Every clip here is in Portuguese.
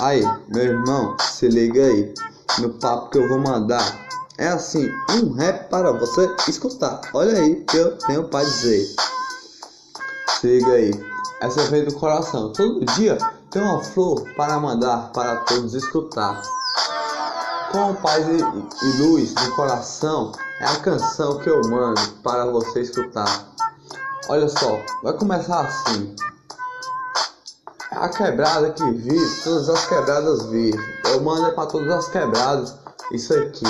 Aí, meu irmão, se liga aí no papo que eu vou mandar. É assim, um rap para você escutar. Olha aí que eu tenho para dizer. Se liga aí, essa vem do coração. Todo dia tem uma flor para mandar para todos escutar. Com paz e, e luz no coração é a canção que eu mando para você escutar. Olha só, vai começar assim. A quebrada que vive, todas as quebradas vivem. Eu mando é pra todas as quebradas isso aqui.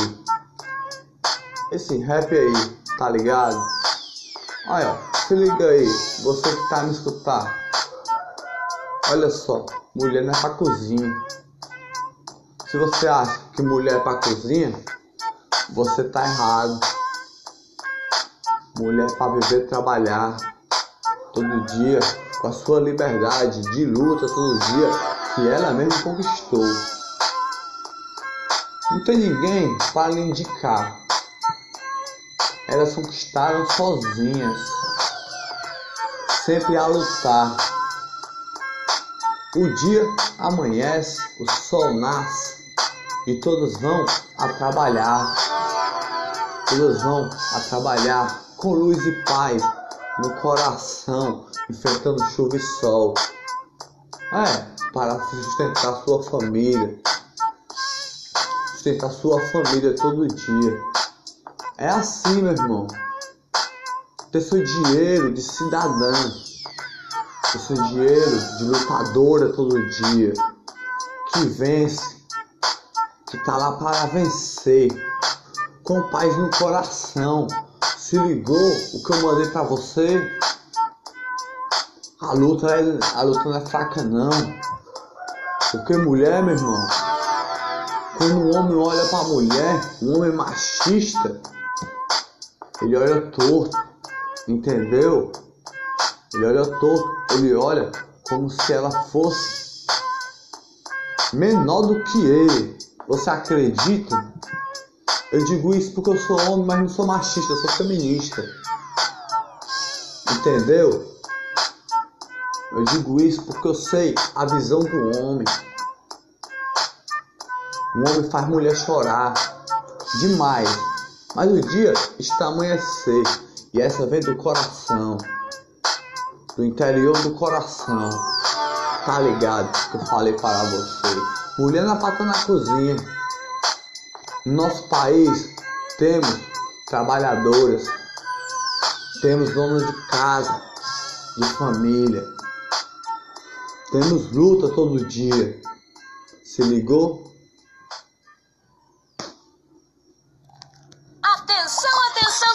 Esse rap aí, tá ligado? Olha, se liga aí, você que tá me escutar. Olha só, mulher não é pra cozinha. Se você acha que mulher é pra cozinha, você tá errado. Mulher é pra viver trabalhar todo dia com a sua liberdade de luta todo dia que ela mesma conquistou. Não tem ninguém para lhe indicar. Elas conquistaram sozinhas, sempre a lutar. O dia amanhece, o sol nasce e todos vão a trabalhar. Todos vão a trabalhar com luz e paz no coração, enfrentando chuva e sol. É, para sustentar sua família. Sustentar sua família todo dia. É assim, meu irmão. Ter seu dinheiro de cidadã. Ter seu dinheiro de lutadora todo dia. Que vence. Que tá lá para vencer. Com paz no coração se ligou o que eu mandei pra você? A luta, é, a luta não é fraca não. Porque mulher, meu irmão, quando um homem olha pra mulher, um homem machista, ele olha torto, entendeu? Ele olha torto, ele olha como se ela fosse menor do que ele. Você acredita? Eu digo isso porque eu sou homem, mas não sou machista, eu sou feminista. Entendeu? Eu digo isso porque eu sei a visão do homem. O homem faz mulher chorar demais. Mas o dia está amanhecer e essa vem do coração, do interior do coração. Tá ligado que eu falei para você? Mulher na pata na cozinha. No nosso país temos trabalhadoras, temos donas de casa, de família, temos luta todo dia. Se ligou?